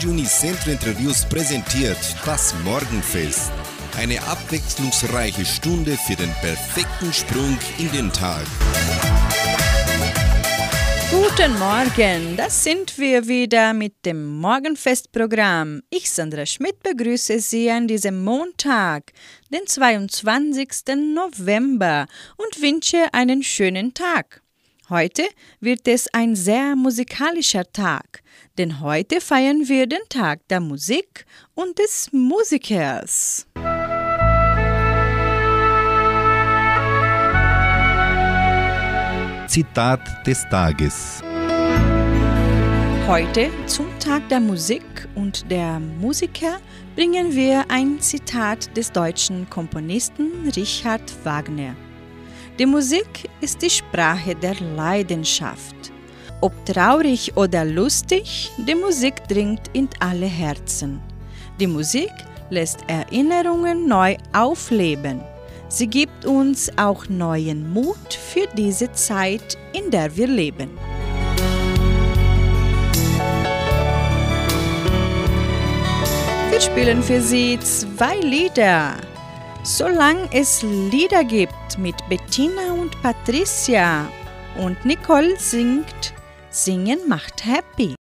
Zeit Unicentro Interviews präsentiert das Morgenfest. Eine abwechslungsreiche Stunde für den perfekten Sprung in den Tag. Guten Morgen, das sind wir wieder mit dem Morgenfestprogramm. Ich, Sandra Schmidt, begrüße Sie an diesem Montag, den 22. November und wünsche einen schönen Tag. Heute wird es ein sehr musikalischer Tag denn heute feiern wir den Tag der Musik und des Musikers. Zitat des Tages. Heute zum Tag der Musik und der Musiker bringen wir ein Zitat des deutschen Komponisten Richard Wagner. Die Musik ist die Sprache der Leidenschaft. Ob traurig oder lustig, die Musik dringt in alle Herzen. Die Musik lässt Erinnerungen neu aufleben. Sie gibt uns auch neuen Mut für diese Zeit, in der wir leben. Wir spielen für Sie zwei Lieder. Solange es Lieder gibt mit Bettina und Patricia und Nicole singt Singen macht happy.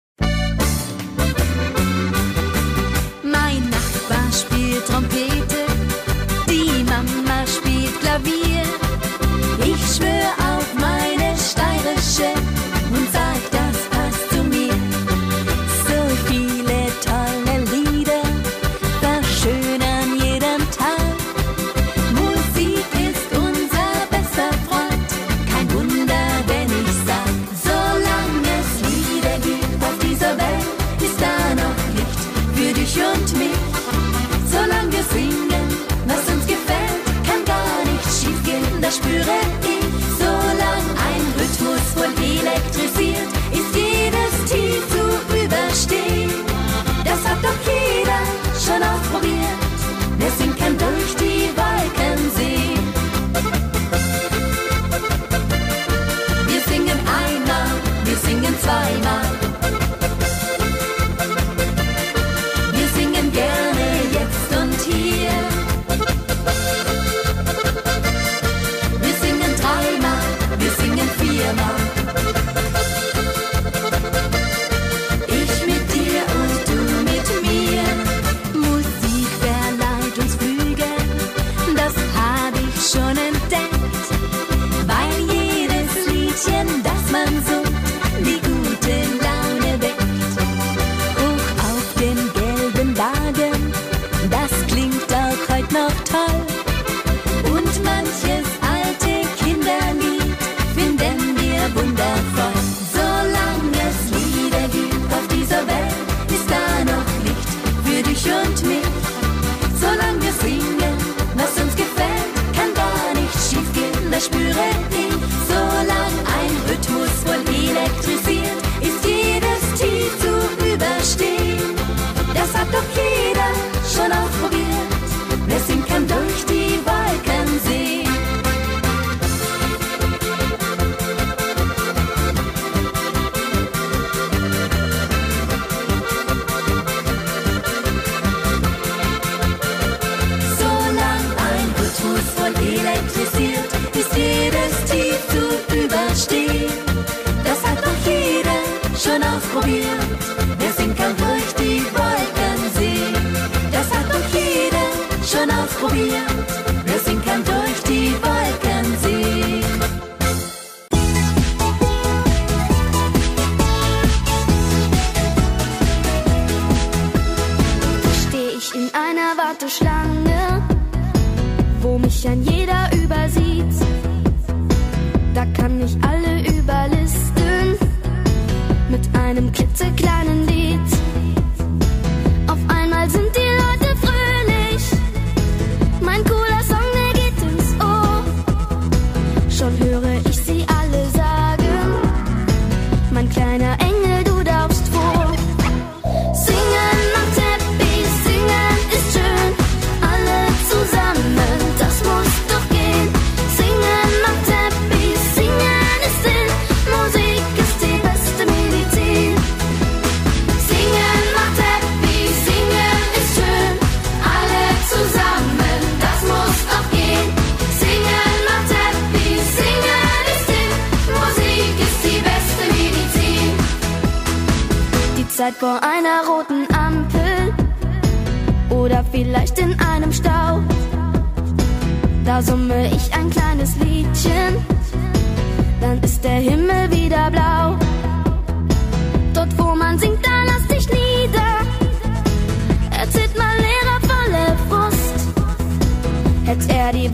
Hätte er die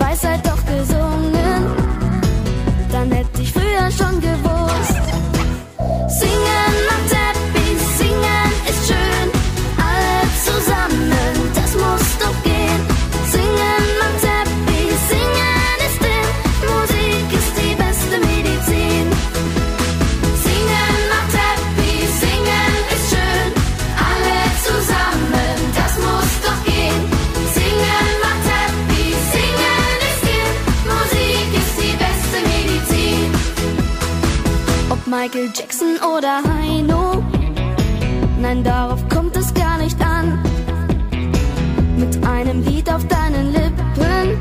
Michael Jackson oder Heino, nein, darauf kommt es gar nicht an. Mit einem Lied auf deinen Lippen,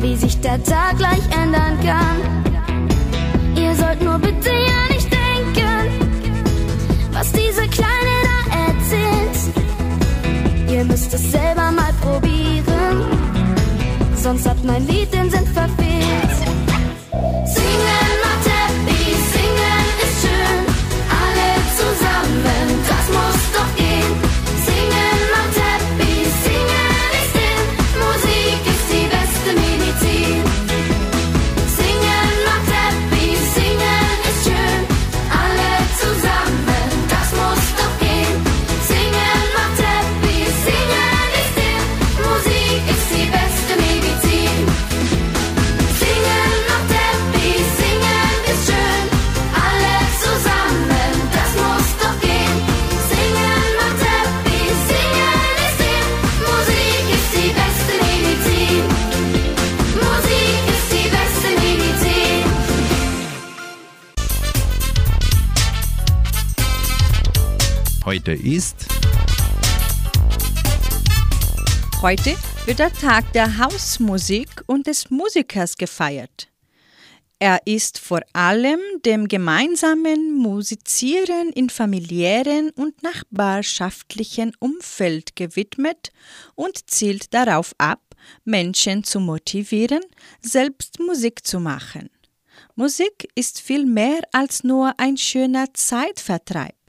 wie sich der Tag gleich ändern kann. Ihr sollt nur bitte ja nicht denken, was diese Kleine da erzählt. Ihr müsst es selber mal probieren, sonst hat mein Lied den Heute ist Heute wird der Tag der Hausmusik und des Musikers gefeiert. Er ist vor allem dem gemeinsamen Musizieren in familiären und nachbarschaftlichen Umfeld gewidmet und zielt darauf ab, Menschen zu motivieren, selbst Musik zu machen. Musik ist viel mehr als nur ein schöner Zeitvertreib.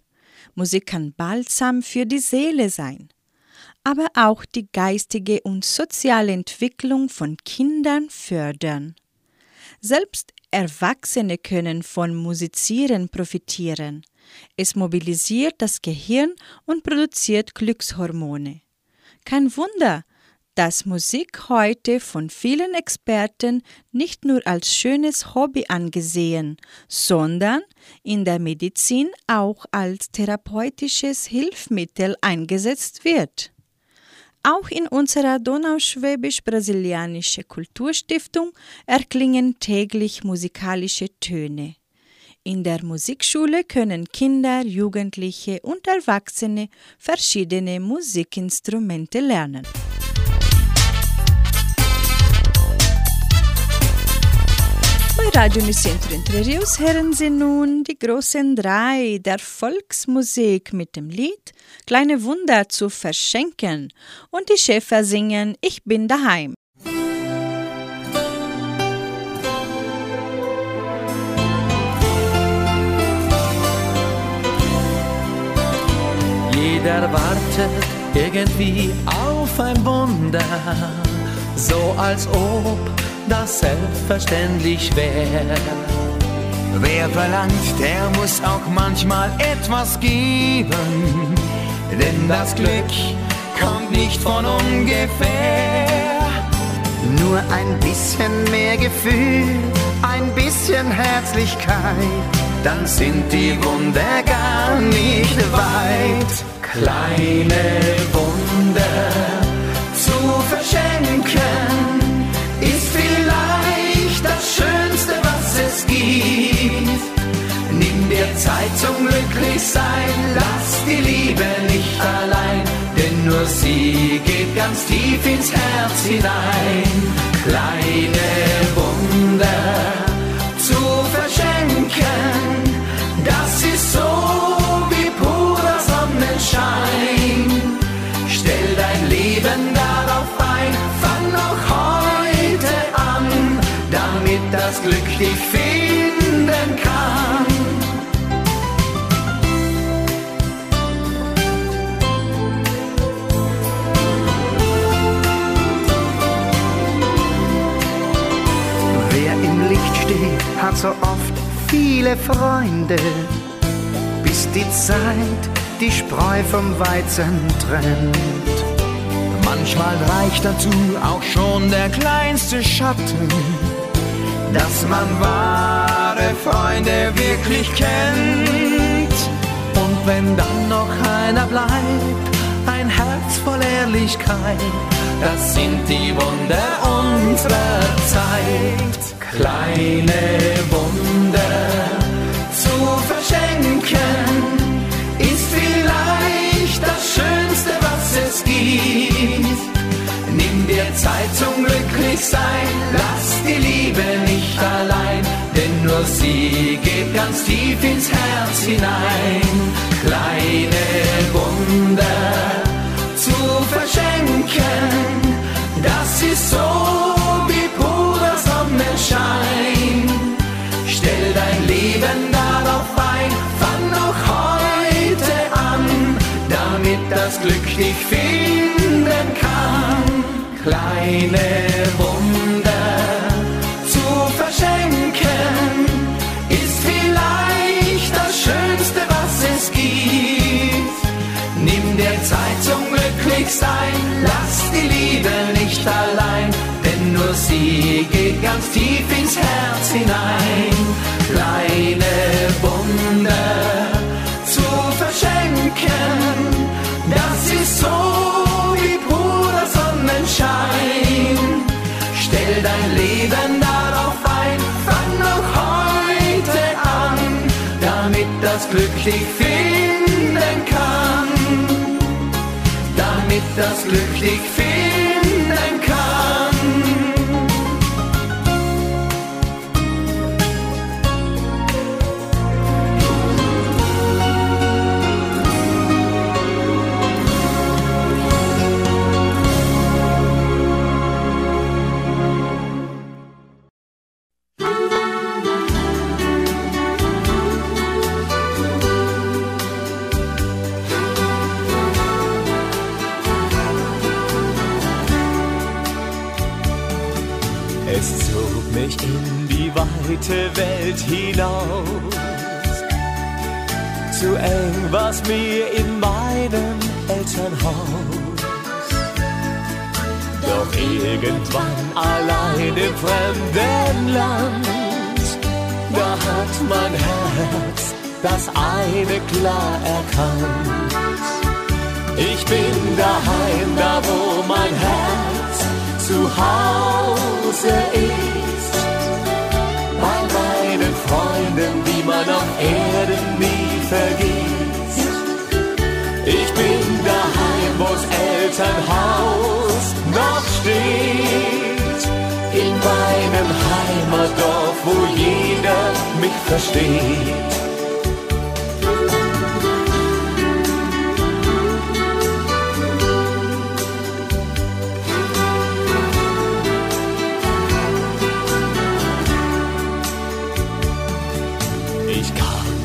Musik kann Balsam für die Seele sein aber auch die geistige und soziale Entwicklung von Kindern fördern. Selbst Erwachsene können von Musizieren profitieren. Es mobilisiert das Gehirn und produziert Glückshormone. Kein Wunder, dass Musik heute von vielen Experten nicht nur als schönes Hobby angesehen, sondern in der Medizin auch als therapeutisches Hilfsmittel eingesetzt wird. Auch in unserer Donauschwäbisch-Brasilianische Kulturstiftung erklingen täglich musikalische Töne. In der Musikschule können Kinder, Jugendliche und Erwachsene verschiedene Musikinstrumente lernen. Radio Unicentro Entre Rios hören Sie nun die großen drei der Volksmusik mit dem Lied Kleine Wunder zu verschenken. Und die Schäfer singen Ich bin daheim. Jeder wartet irgendwie auf ein Wunder, so als ob das selbstverständlich wäre. Wer verlangt, der muss auch manchmal etwas geben, denn das Glück kommt nicht von ungefähr. Nur ein bisschen mehr Gefühl, ein bisschen Herzlichkeit, dann sind die Wunder gar nicht weit. Kleine Wunder Zu verschenken gibt. Nimm dir Zeit zum Glücklichsein, lass die Liebe nicht allein, denn nur sie geht ganz tief ins Herz hinein. Kleine Wunder zu verschenken, das ist so wie purer Sonnenschein. Stell dein Leben darauf ein, fang noch heute an, damit das Glück dich fehlt. Hat so oft viele Freunde, bis die Zeit die Spreu vom Weizen trennt. Manchmal reicht dazu auch schon der kleinste Schatten, dass man wahre Freunde wirklich kennt. Und wenn dann noch einer bleibt, ein Herz voll Ehrlichkeit, das sind die Wunder unserer Zeit. Kleine Wunder zu verschenken, ist vielleicht das Schönste, was es gibt. Nimm dir Zeit zum Glücklichsein, lass die Liebe nicht allein, denn nur sie geht ganz tief ins Herz hinein. Kleine Wunder zu verschenken, das ist so wie purer Sonnenschein. Stell dein Leben darauf ein, fang noch heute an, damit das Glück dich finden kann. Kleine zum Glücklichsein, lass die Liebe nicht allein, denn nur sie geht ganz tief ins Herz hinein. Kleine Wunder zu verschenken, das ist so wie purer Sonnenschein. Stell dein Leben darauf ein, fang noch heute an, damit das Glück dich finden kann. Das Glück dich Elternhaus. Doch irgendwann allein im fremden Land, da hat mein Herz das eine klar erkannt. Ich bin daheim, da wo mein Herz zu Hause ist. Bei meinen Freunden, die man auf Erden nie vergisst. Wo's Elternhaus noch steht. In meinem Heimatdorf, wo jeder mich versteht.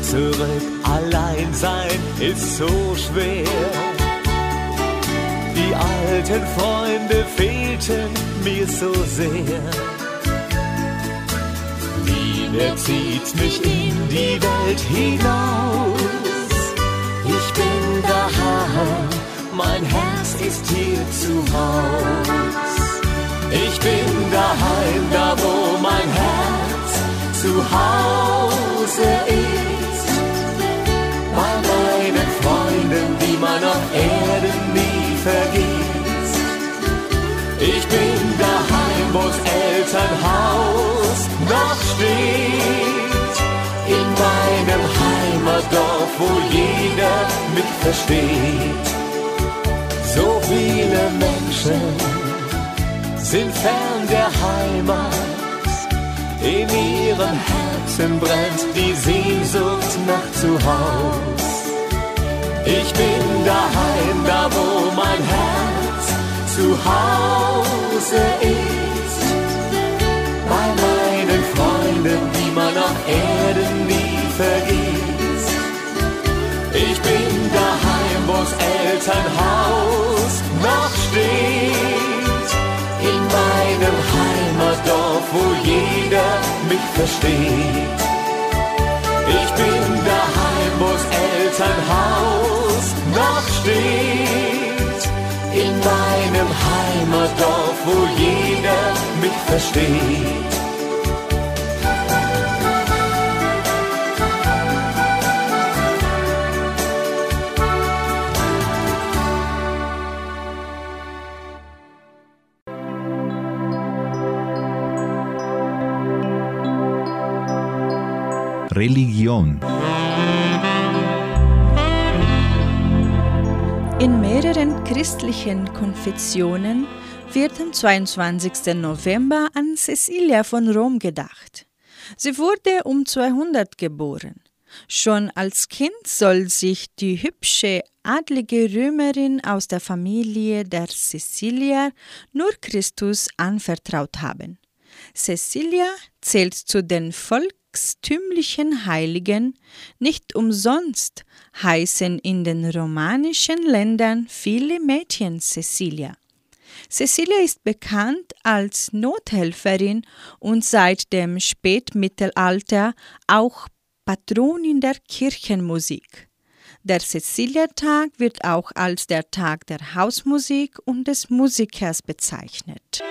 Zurück, allein sein ist so schwer. Alten Freunde fehlten mir so sehr. Wieder zieht mich in die Welt hinaus. Ich bin daheim, mein Herz ist hier zu Haus. Ich bin daheim, da wo mein Herz zu Hause ist. Wo's Elternhaus noch steht. In meinem Heimatdorf, wo jeder mich versteht. So viele Menschen sind fern der Heimat. In ihrem Herzen brennt die Sehnsucht nach zu Haus. Ich bin daheim, da wo mein Herz zu Hause ist. Stunden, die man auf Erden nie vergisst. Ich bin daheim, wo's Elternhaus noch steht. In meinem Heimatdorf, wo jeder mich versteht. Ich bin daheim, wo's Elternhaus noch steht. In meinem Heimatdorf, wo jeder mich versteht. Religion. In mehreren christlichen Konfessionen wird am 22. November an Cecilia von Rom gedacht. Sie wurde um 200 geboren. Schon als Kind soll sich die hübsche adlige Römerin aus der Familie der Cecilier nur Christus anvertraut haben. Cecilia zählt zu den volkstümlichen Heiligen, nicht umsonst heißen in den romanischen Ländern viele Mädchen Cecilia. Cecilia ist bekannt als Nothelferin und seit dem Spätmittelalter auch Patronin der Kirchenmusik. Der Cecilia-Tag wird auch als der Tag der Hausmusik und des Musikers bezeichnet.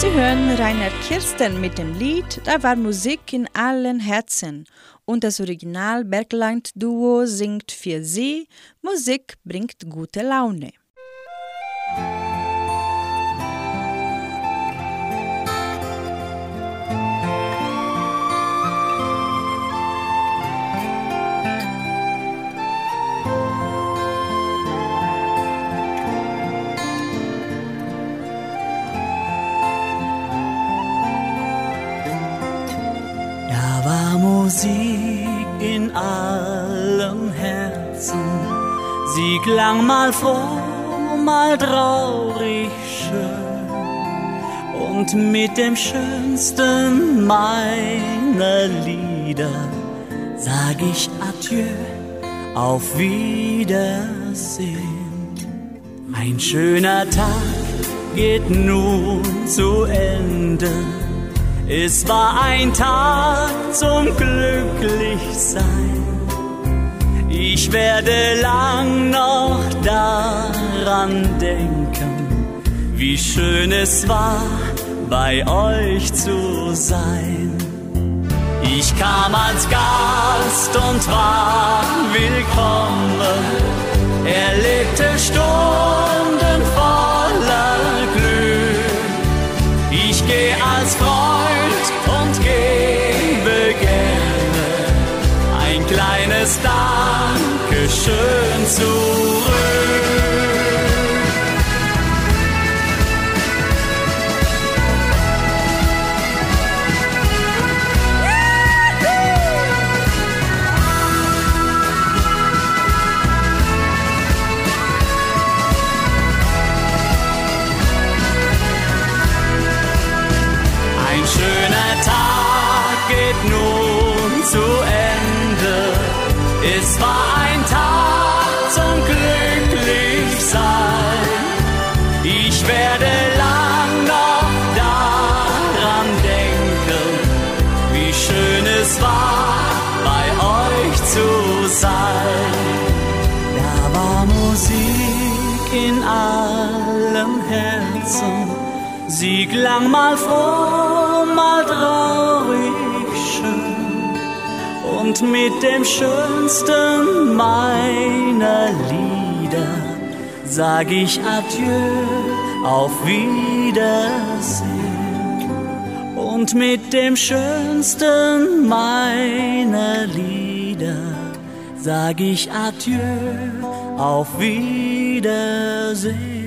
Sie hören Rainer Kirsten mit dem Lied Da war Musik in allen Herzen und das Original Bergland-Duo singt für Sie Musik bringt gute Laune. Musik in allen Herzen. Sie klang mal froh, mal traurig schön. Und mit dem schönsten meiner Lieder sag ich Adieu, auf Wiedersehen. Ein schöner Tag geht nun zu Ende. Es war ein Tag zum Glücklichsein. Ich werde lang noch daran denken, wie schön es war, bei euch zu sein. Ich kam als Gast und war willkommen, erlebte Stunden kleines Dankeschön zurück. Ein schöner Tag geht nun zu Ende. Ein Tag zum Glücklichsein. Ich werde lang noch daran denken, wie schön es war, bei euch zu sein. Da war Musik in allen Herzen. Sie klang mal froh, mal traurig. Und mit dem schönsten meiner Lieder sag ich Adieu, auf Wiedersehen. Und mit dem schönsten meiner Lieder sag ich Adieu, auf Wiedersehen.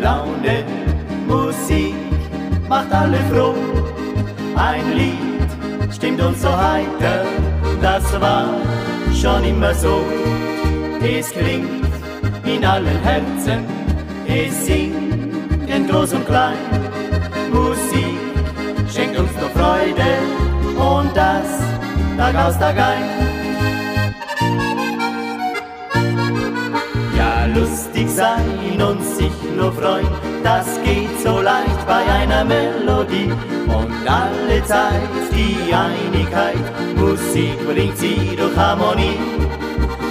Laune. Musik macht alle froh. Ein Lied stimmt uns so heiter, das war schon immer so. Es klingt in allen Herzen, es singt in groß und klein. Musik schenkt uns nur Freude und das Tag aus Tag ein. Lustig sein und sich nur freuen, das geht so leicht bei einer Melodie. Und alle Zeit die Einigkeit, Musik bringt sie durch Harmonie.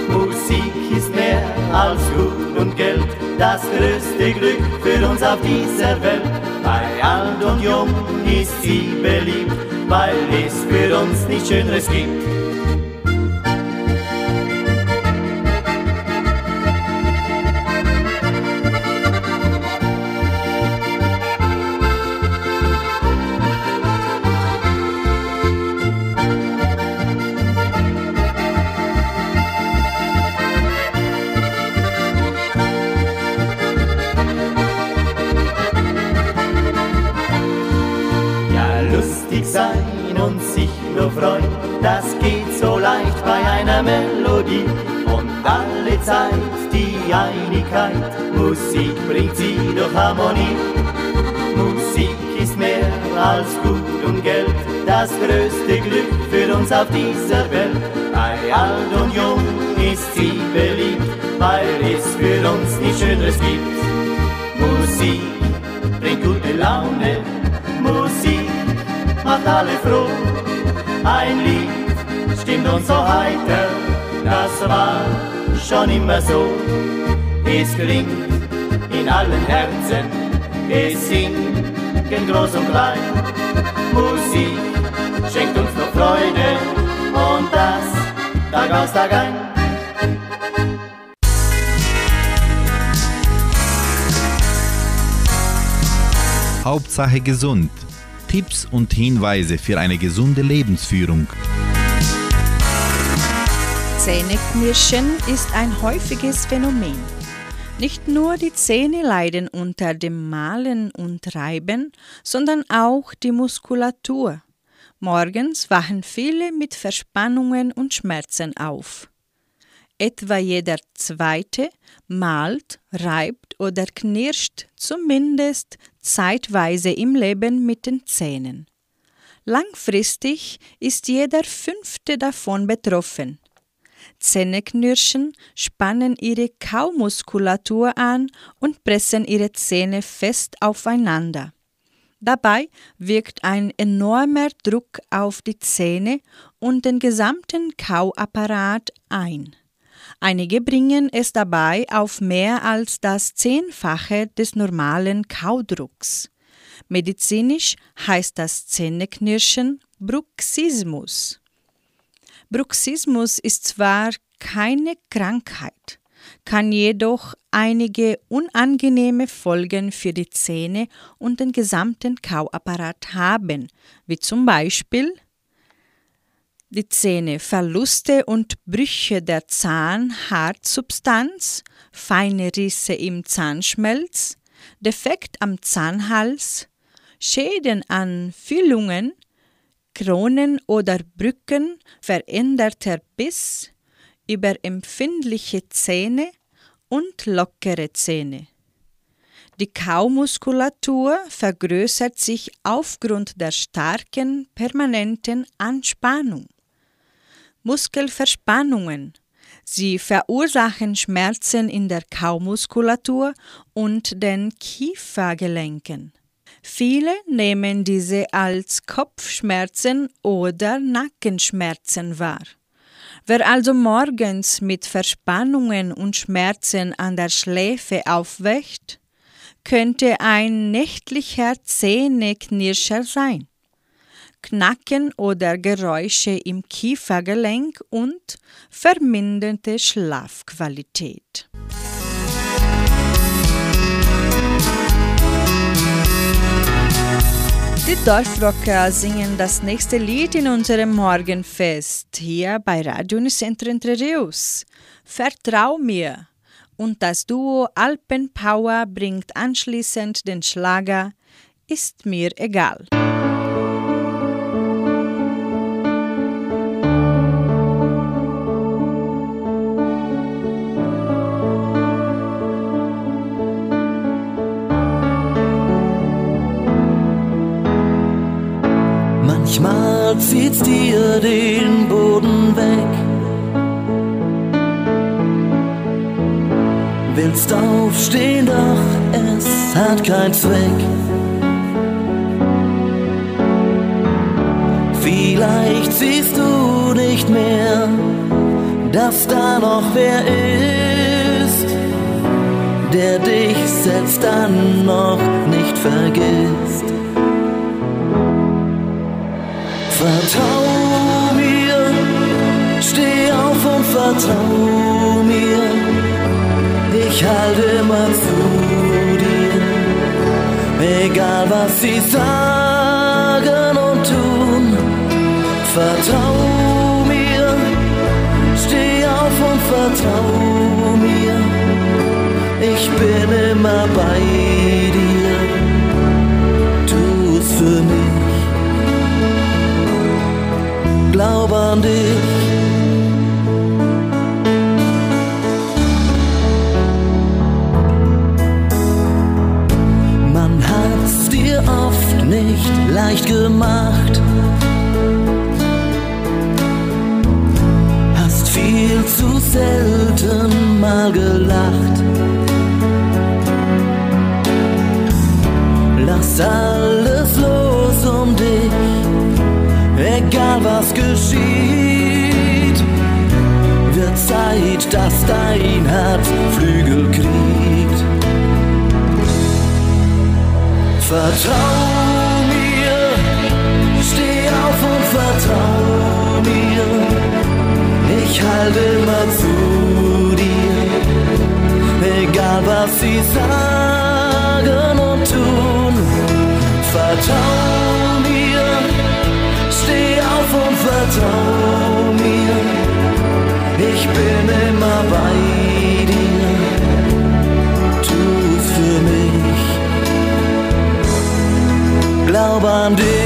Musik ist mehr als Gut und Geld, das größte Glück für uns auf dieser Welt. Bei alt und jung ist sie beliebt, weil es für uns nichts Schöneres gibt. Musik bringt sie durch Harmonie. Musik ist mehr als Gut und Geld, das größte Glück für uns auf dieser Welt. Bei alt und jung ist sie beliebt, weil es für uns nichts Schöneres gibt. Musik bringt gute Laune, Musik macht alle froh. Ein Lied stimmt uns so heiter, das war schon immer so. Es klingt in allen Herzen, singt in groß und klein. Musik schenkt uns nur Freude und das Tag aus Tag ein. Hauptsache gesund. Tipps und Hinweise für eine gesunde Lebensführung. Zähneknirschen ist ein häufiges Phänomen. Nicht nur die Zähne leiden unter dem Malen und Reiben, sondern auch die Muskulatur. Morgens wachen viele mit Verspannungen und Schmerzen auf. Etwa jeder zweite malt, reibt oder knirscht zumindest zeitweise im Leben mit den Zähnen. Langfristig ist jeder fünfte davon betroffen. Zähneknirschen spannen ihre Kaumuskulatur an und pressen ihre Zähne fest aufeinander. Dabei wirkt ein enormer Druck auf die Zähne und den gesamten Kauapparat ein. Einige bringen es dabei auf mehr als das Zehnfache des normalen Kaudrucks. Medizinisch heißt das Zähneknirschen Bruxismus. Bruxismus ist zwar keine Krankheit, kann jedoch einige unangenehme Folgen für die Zähne und den gesamten Kauapparat haben, wie zum Beispiel die Zähne, Verluste und Brüche der Zahnhartsubstanz, feine Risse im Zahnschmelz, Defekt am Zahnhals, Schäden an Füllungen, Kronen oder Brücken, veränderter Biss, überempfindliche Zähne und lockere Zähne. Die Kaumuskulatur vergrößert sich aufgrund der starken permanenten Anspannung. Muskelverspannungen. Sie verursachen Schmerzen in der Kaumuskulatur und den Kiefergelenken. Viele nehmen diese als Kopfschmerzen oder Nackenschmerzen wahr. Wer also morgens mit Verspannungen und Schmerzen an der Schläfe aufwacht, könnte ein nächtlicher Zähneknirscher sein. Knacken oder Geräusche im Kiefergelenk und verminderte Schlafqualität. Die Dorfrocker singen das nächste Lied in unserem Morgenfest hier bei Radio Unicentro Entre Rios. Vertrau mir. Und das Duo Alpen Power bringt anschließend den Schlager ist mir egal. Zieht's dir den Boden weg. Willst aufstehen, doch es hat keinen Zweck. Vielleicht siehst du nicht mehr, dass da noch wer ist, der dich selbst dann noch nicht vergisst. Vertrau mir, steh auf und vertrau mir. Ich halte immer zu dir, egal was sie sagen und tun. Vertrau mir, steh auf und vertrau mir. Ich bin immer bei dir, tu's für mich dich. Man hat's dir oft nicht leicht gemacht. Hast viel zu selten mal gelacht. Lass alles los um dich egal was geschieht, Zeit, dass dein Herz Flügel kriegt. Vertrau mir, steh auf und vertrau mir, ich halte immer zu dir, egal was sie sagen und tun. Vertrau mir, steh auf und vertrau bin immer bei dir. Tu's für mich. Glaub an dich.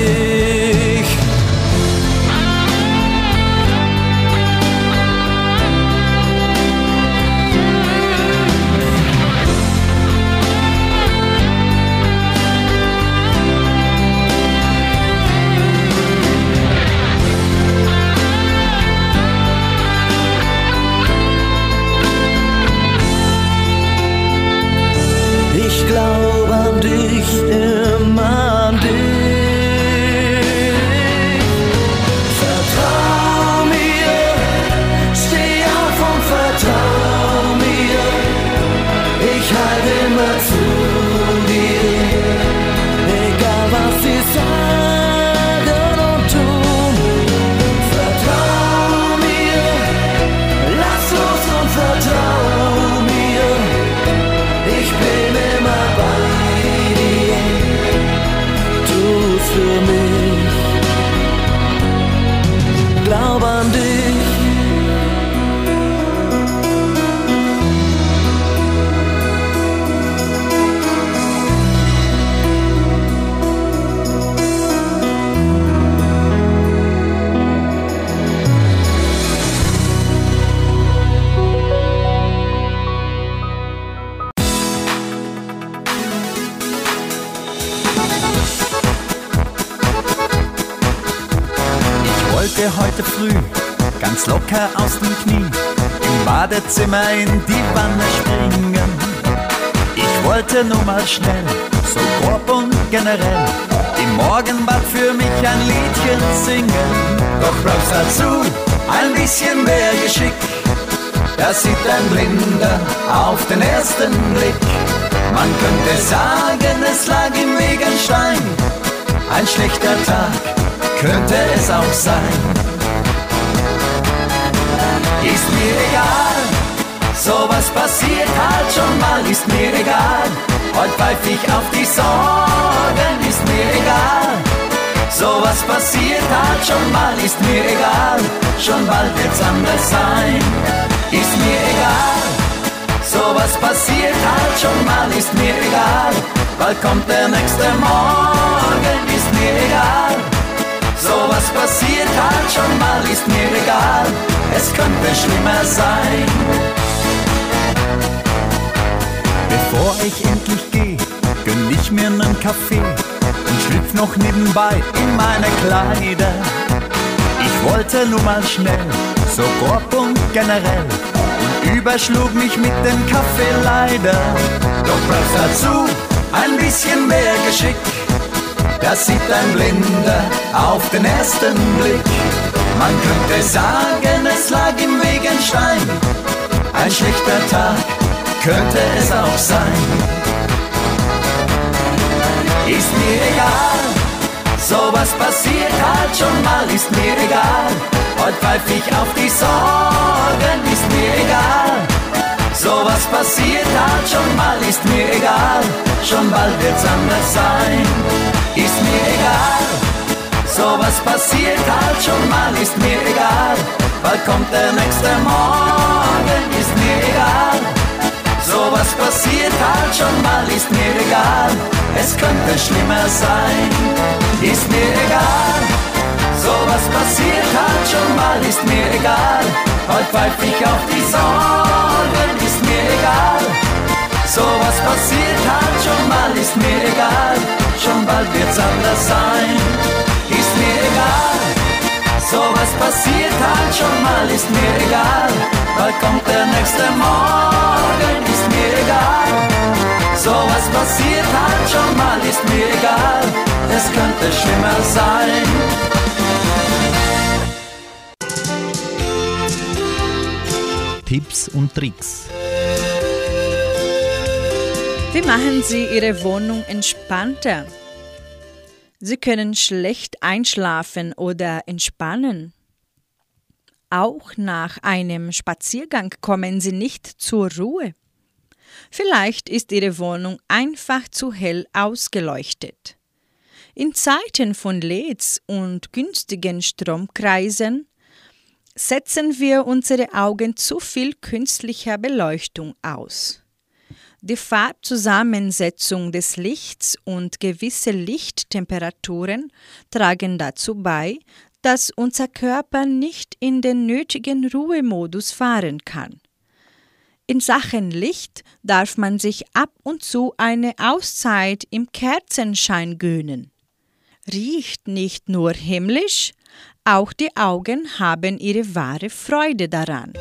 Locker aus dem Knie im Badezimmer in die Wanne springen. Ich wollte nur mal schnell, so grob und generell, im Morgenbad für mich ein Liedchen singen. Doch brauchst dazu ein bisschen mehr Geschick. Das sieht ein Blinder auf den ersten Blick. Man könnte sagen, es lag im Weg ein Stein. Ein schlechter Tag könnte es auch sein. Ist mir egal, sowas passiert halt schon mal, ist mir egal. Heute pfeif ich auf die Sorgen, ist mir egal. Sowas passiert halt schon mal, ist mir egal. Schon bald wird's anders sein, ist mir egal. Sowas passiert halt schon mal, ist mir egal. bald kommt der nächste Morgen, ist mir egal. So was passiert halt schon mal, ist mir egal, es könnte schlimmer sein. Bevor ich endlich gehe, gönn ich mir nen Kaffee und schlüpf noch nebenbei in meine Kleider. Ich wollte nur mal schnell, so grob und generell, und überschlug mich mit dem Kaffee leider. Doch brauchst dazu ein bisschen mehr Geschick. Das sieht ein Blinder auf den ersten Blick. Man könnte sagen, Stein. Ein schlechter Tag könnte es auch sein. Ist mir egal, sowas passiert halt schon mal, ist mir egal. Heute pfeif ich auf die Sorgen, ist mir egal. Sowas passiert halt schon mal, ist mir egal. Schon bald wird's anders sein, ist mir egal. Sowas passiert halt schon mal, ist mir egal. Bald kommt der nächste Morgen, ist mir egal. Sowas passiert halt schon mal, ist mir egal. Es könnte schlimmer sein, ist mir egal. Sowas passiert halt schon mal, ist mir egal. Heute pfeif ich auf die Sorgen, ist mir egal. Sowas passiert halt schon mal, ist mir egal. Schon bald wird's anders sein, ist mir egal. Sowas passiert halt schon mal, ist mir egal. Bald kommt der nächste Morgen, ist mir egal. Sowas passiert halt schon mal, ist mir egal. Es könnte schlimmer sein. Tipps und Tricks. Wie machen Sie Ihre Wohnung entspannter? Sie können schlecht einschlafen oder entspannen. Auch nach einem Spaziergang kommen Sie nicht zur Ruhe. Vielleicht ist Ihre Wohnung einfach zu hell ausgeleuchtet. In Zeiten von LEDs und günstigen Stromkreisen setzen wir unsere Augen zu viel künstlicher Beleuchtung aus. Die Farbzusammensetzung des Lichts und gewisse Lichttemperaturen tragen dazu bei, dass unser Körper nicht in den nötigen Ruhemodus fahren kann. In Sachen Licht darf man sich ab und zu eine Auszeit im Kerzenschein gönnen. Riecht nicht nur himmlisch, auch die Augen haben ihre wahre Freude daran.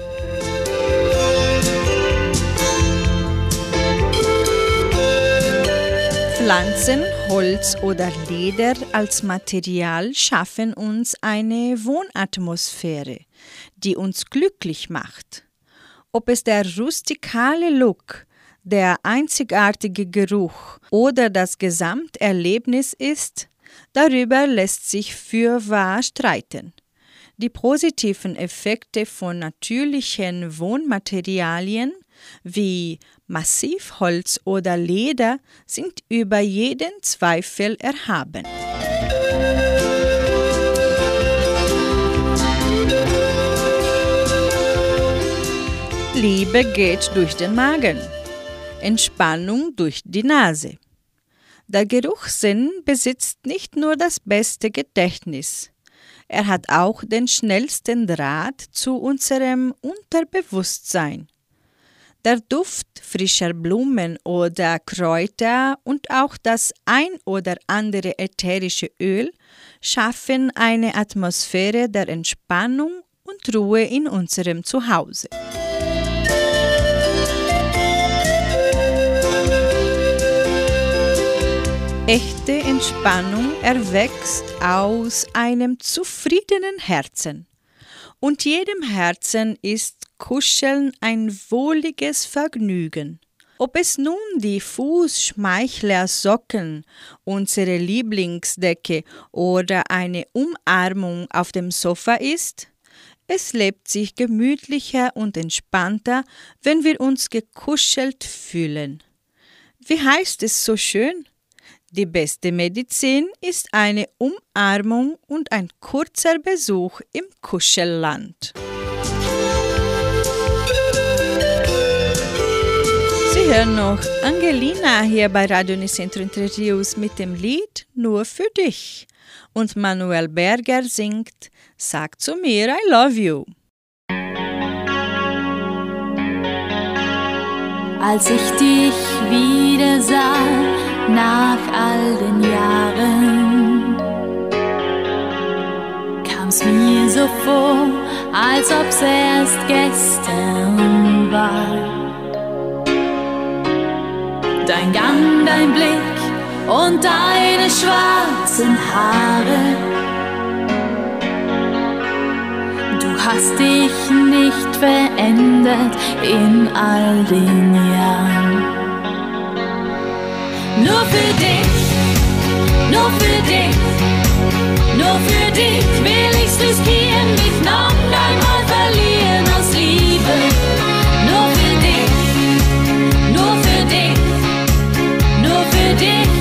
Pflanzen, Holz oder Leder als Material schaffen uns eine Wohnatmosphäre, die uns glücklich macht. Ob es der rustikale Look, der einzigartige Geruch oder das Gesamterlebnis ist, darüber lässt sich fürwahr streiten. Die positiven Effekte von natürlichen Wohnmaterialien wie Massivholz oder Leder sind über jeden Zweifel erhaben. Liebe geht durch den Magen, Entspannung durch die Nase. Der Geruchssinn besitzt nicht nur das beste Gedächtnis, er hat auch den schnellsten Draht zu unserem Unterbewusstsein. Der Duft frischer Blumen oder Kräuter und auch das ein oder andere ätherische Öl schaffen eine Atmosphäre der Entspannung und Ruhe in unserem Zuhause. Echte Entspannung erwächst aus einem zufriedenen Herzen. Und jedem Herzen ist Kuscheln ein wohliges Vergnügen. Ob es nun die Fußschmeichlersocken, unsere Lieblingsdecke oder eine Umarmung auf dem Sofa ist, es lebt sich gemütlicher und entspannter, wenn wir uns gekuschelt fühlen. Wie heißt es so schön? Die beste Medizin ist eine Umarmung und ein kurzer Besuch im Kuschelland. hier noch Angelina hier bei Radio Unicentro Entre mit dem Lied Nur für dich. Und Manuel Berger singt Sag zu mir, I love you. Als ich dich wieder sah nach all den Jahren, kam's mir so vor, als ob's erst gestern war dein Gang, dein Blick und deine schwarzen Haare. Du hast dich nicht verändert in all den Jahren. Nur für dich, nur für dich, nur für dich will ich's riskieren, mich noch einmal verlieren. did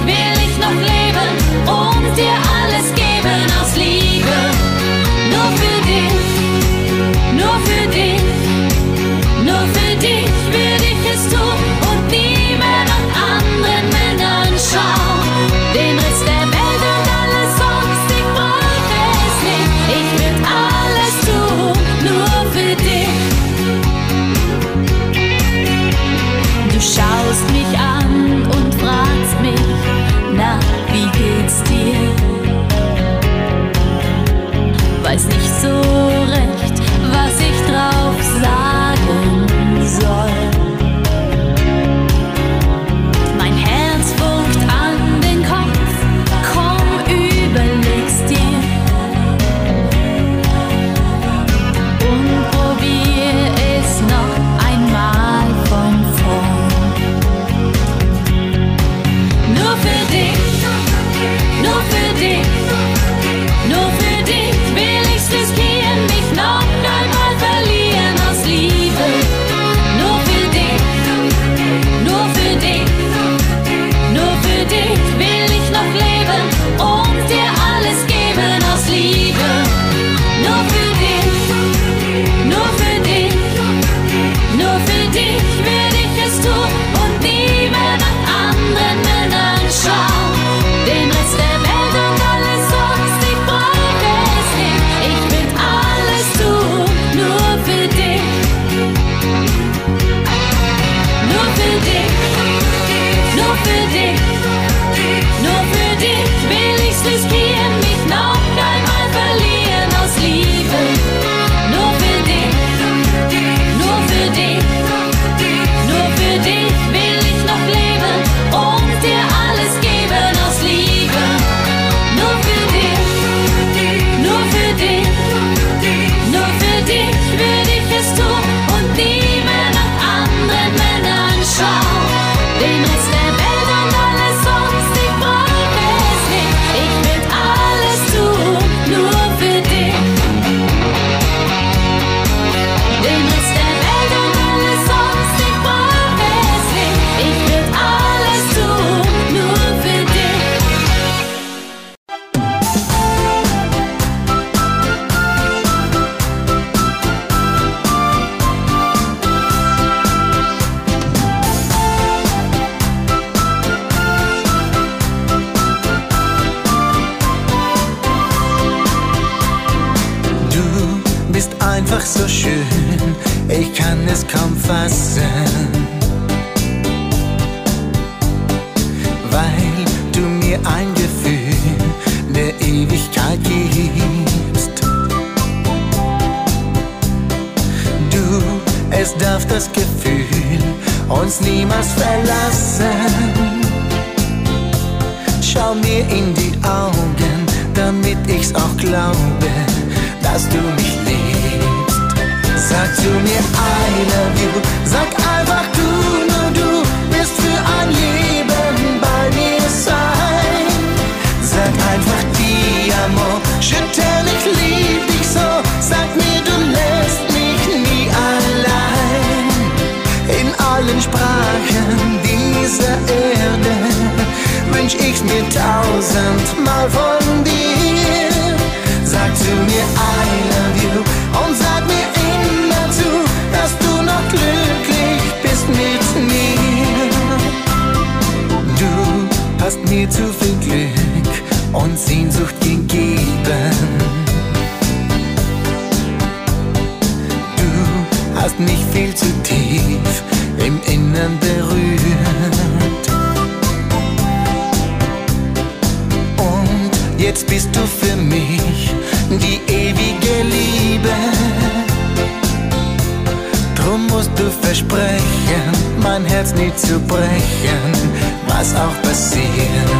ich mir tausendmal von dir. Sag zu mir I love you und sag mir immer zu, dass du noch glücklich bist mit mir. Du hast mir zu viel Glück und Sehnsucht bist du für mich die ewige Liebe. Drum musst du versprechen, mein Herz nie zu brechen, was auch passiert.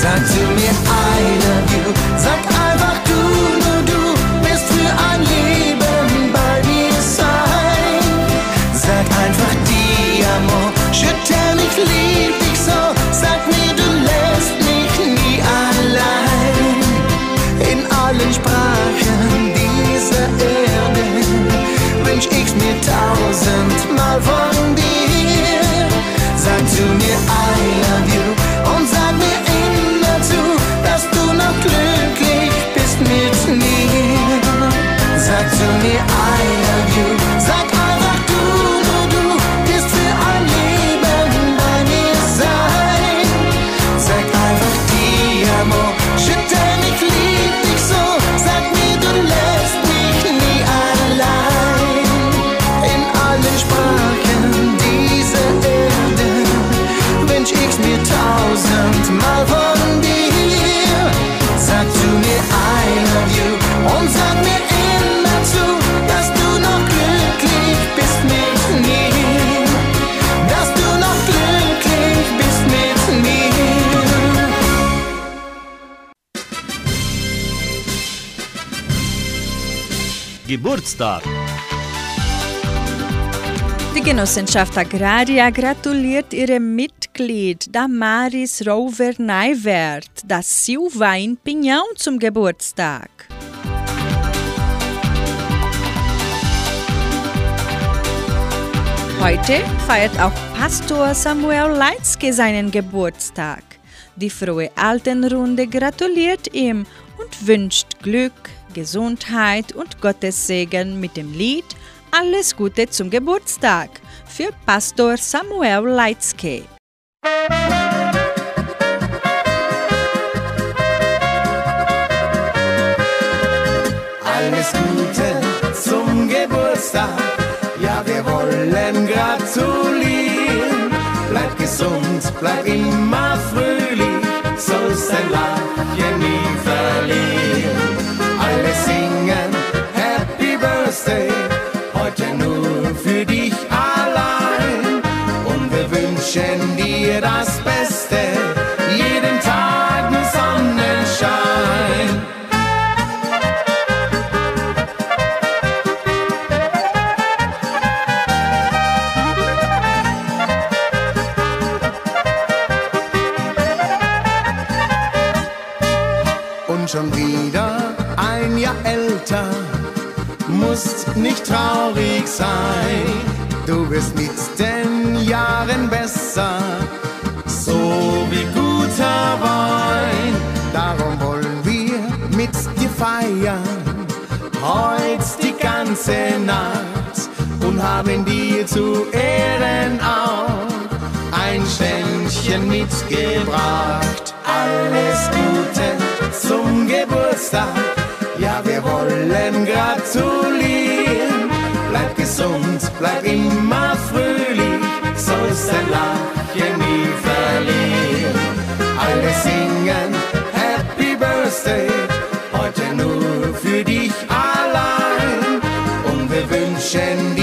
Sag zu mir, I love you, sag einfach du, nur du bist für ein Leben bei mir sein. Sag einfach Di Amor, schütter mich lieb. Tausendmal von dir. Sag zu mir I love you und sag mir immer zu, dass du noch glücklich bist mit mir. Sag zu mir I Geburtstag. Die Genossenschaft Agraria gratuliert ihrem Mitglied Damaris Rover Neiwert, das Silva in Pinhão zum Geburtstag. Heute feiert auch Pastor Samuel Leitzke seinen Geburtstag. Die frohe Altenrunde gratuliert ihm und wünscht Glück, Gesundheit und Gottes Segen mit dem Lied Alles Gute zum Geburtstag für Pastor Samuel Leitzke. Alles Gute zum Geburtstag. Ja, wir wollen gratulieren. Bleib gesund, bleib immer fröhlich, sollst dein Lachen nie verlieren. Alle singen Happy Birthday, Musst nicht traurig sein, du wirst mit den Jahren besser, so wie guter Wein. Darum wollen wir mit dir feiern, heut die ganze Nacht und haben dir zu Ehren auch ein Ständchen mitgebracht. Alles Gute zum Geburtstag. Ja, wir wollen gratulieren. Bleib gesund, bleib immer fröhlich, sollst dein Lachen nie verlieren. Alle singen Happy Birthday, heute nur für dich allein. Und wir wünschen dir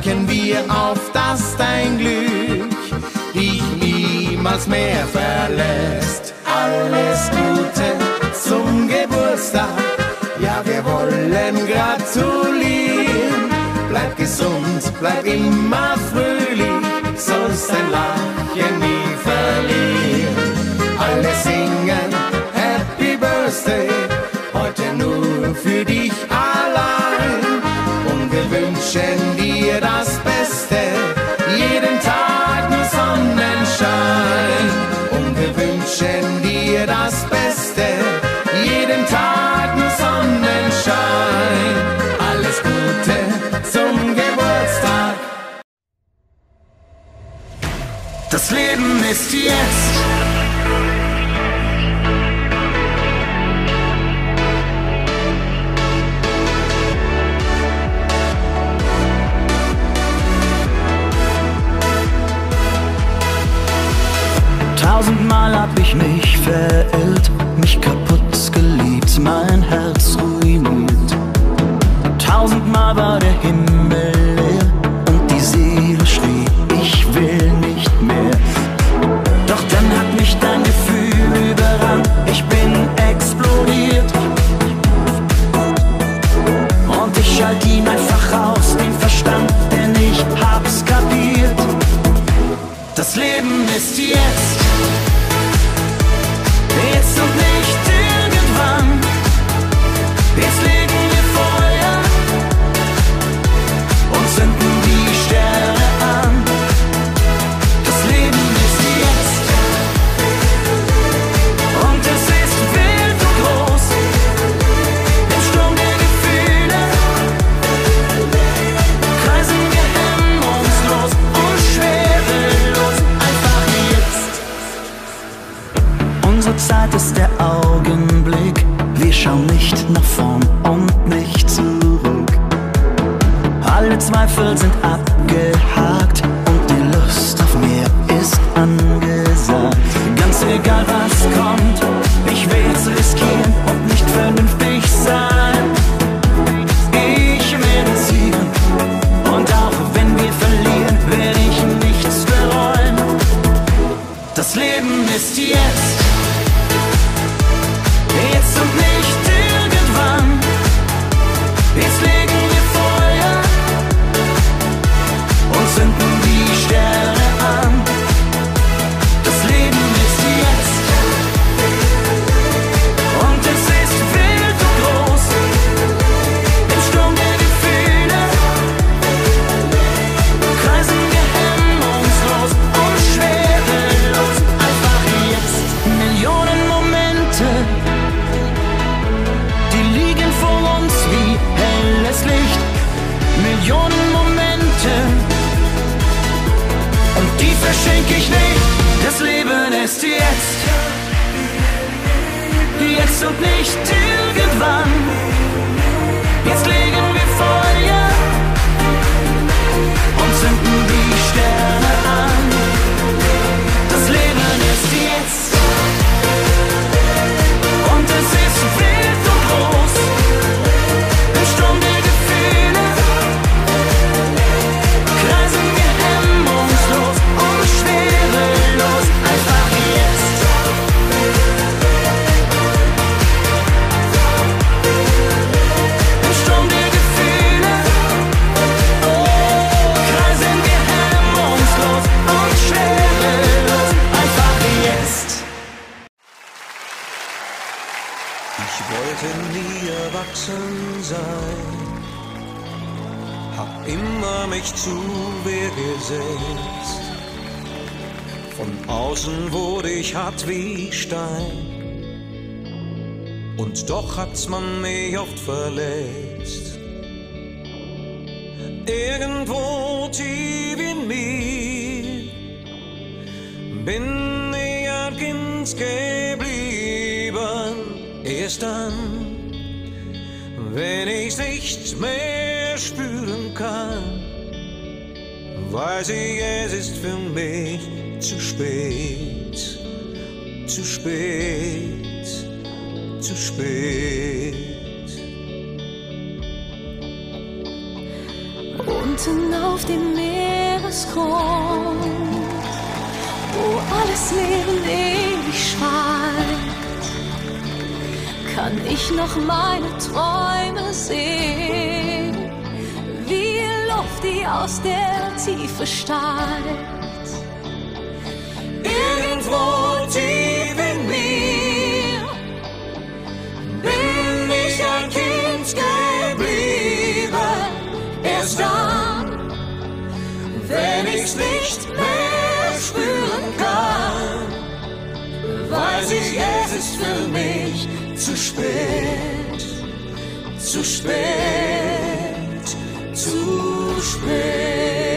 trinken wir auf, dass dein Glück dich niemals mehr verlässt. Alles Gute zum Geburtstag. Ja, wir wollen gratulieren. Bleib gesund, bleib immer fröhlich, sollst dein Lachen nie verlieren. Alle singen Happy Birthday, heute nur für dich Alle Zweifel sind abgehakt und die Lust auf mehr ist an. wollten nie erwachsen sein, hab immer mich zu Wehr gesetzt. Von außen wurde ich hart wie Stein, und doch hat's man mich oft verletzt. Irgendwo tief in mir bin ich ein Kind geblieben Erst dann, wenn ich's nicht mehr spüren kann, weiß ich, es ist für mich zu spät, zu spät, zu spät. Unten auf dem Meeresgrund, wo alles Leben ewig schweigt kann ich noch meine Träume sehen, wie Luft, die aus der Tiefe steigt. Irgendwo tief in mir bin ich ein Kind geblieben, erst dann, wenn spät, zu spät, zu spät.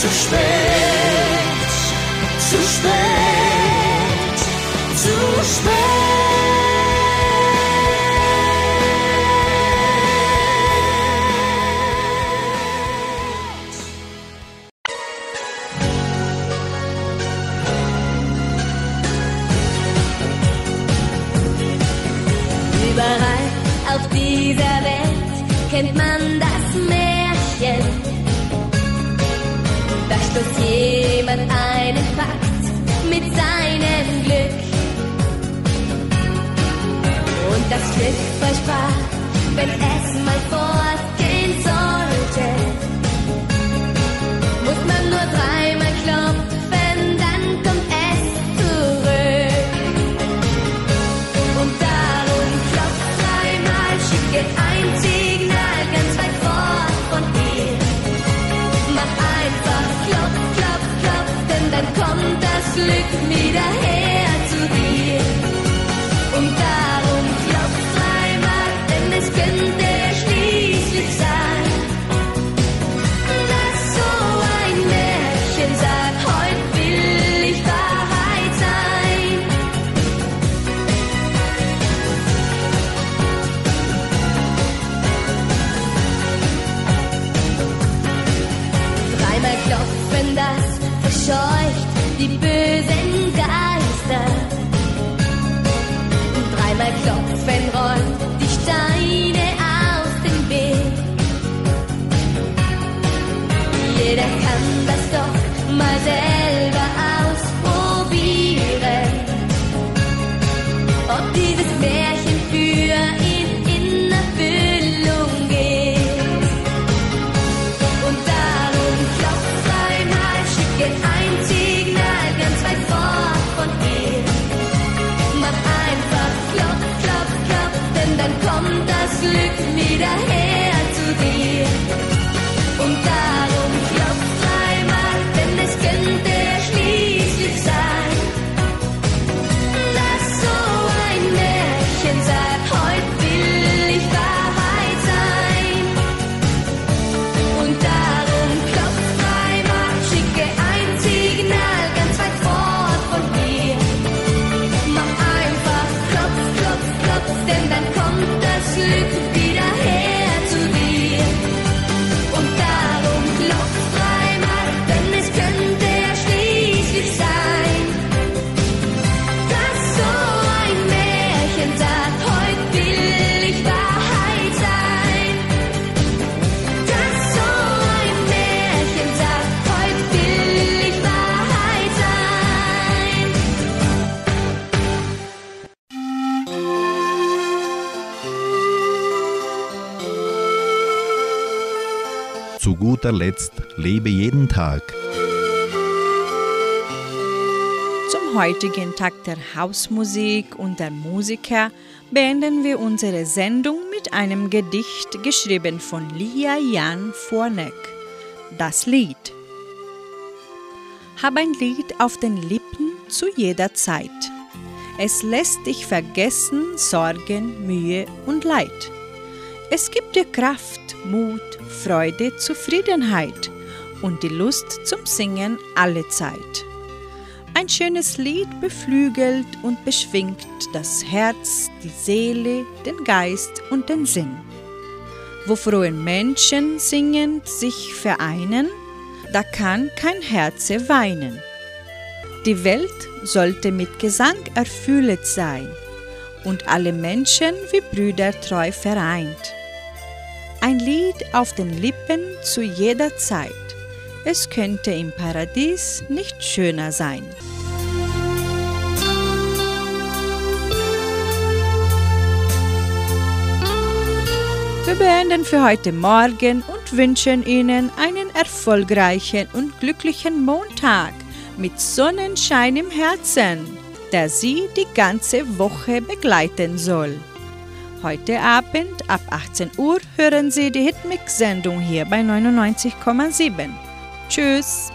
Zu spät, zu spät, Glück versprach, wenn es mal Zu guter Letzt lebe jeden Tag. Zum heutigen Tag der Hausmusik und der Musiker beenden wir unsere Sendung mit einem Gedicht geschrieben von Lia Jan Vorneck. Das Lied. Hab ein Lied auf den Lippen zu jeder Zeit. Es lässt dich vergessen Sorgen, Mühe und Leid. Es gibt dir Kraft, Mut, Freude, Zufriedenheit und die Lust zum Singen alle Zeit. Ein schönes Lied beflügelt und beschwingt das Herz, die Seele, den Geist und den Sinn. Wo frohe Menschen singend sich vereinen, da kann kein Herze weinen. Die Welt sollte mit Gesang erfüllet sein und alle Menschen wie Brüder treu vereint. Ein Lied auf den Lippen zu jeder Zeit. Es könnte im Paradies nicht schöner sein. Wir beenden für heute Morgen und wünschen Ihnen einen erfolgreichen und glücklichen Montag mit Sonnenschein im Herzen, der Sie die ganze Woche begleiten soll. Heute Abend ab 18 Uhr hören Sie die Hitmix-Sendung hier bei 99,7. Tschüss!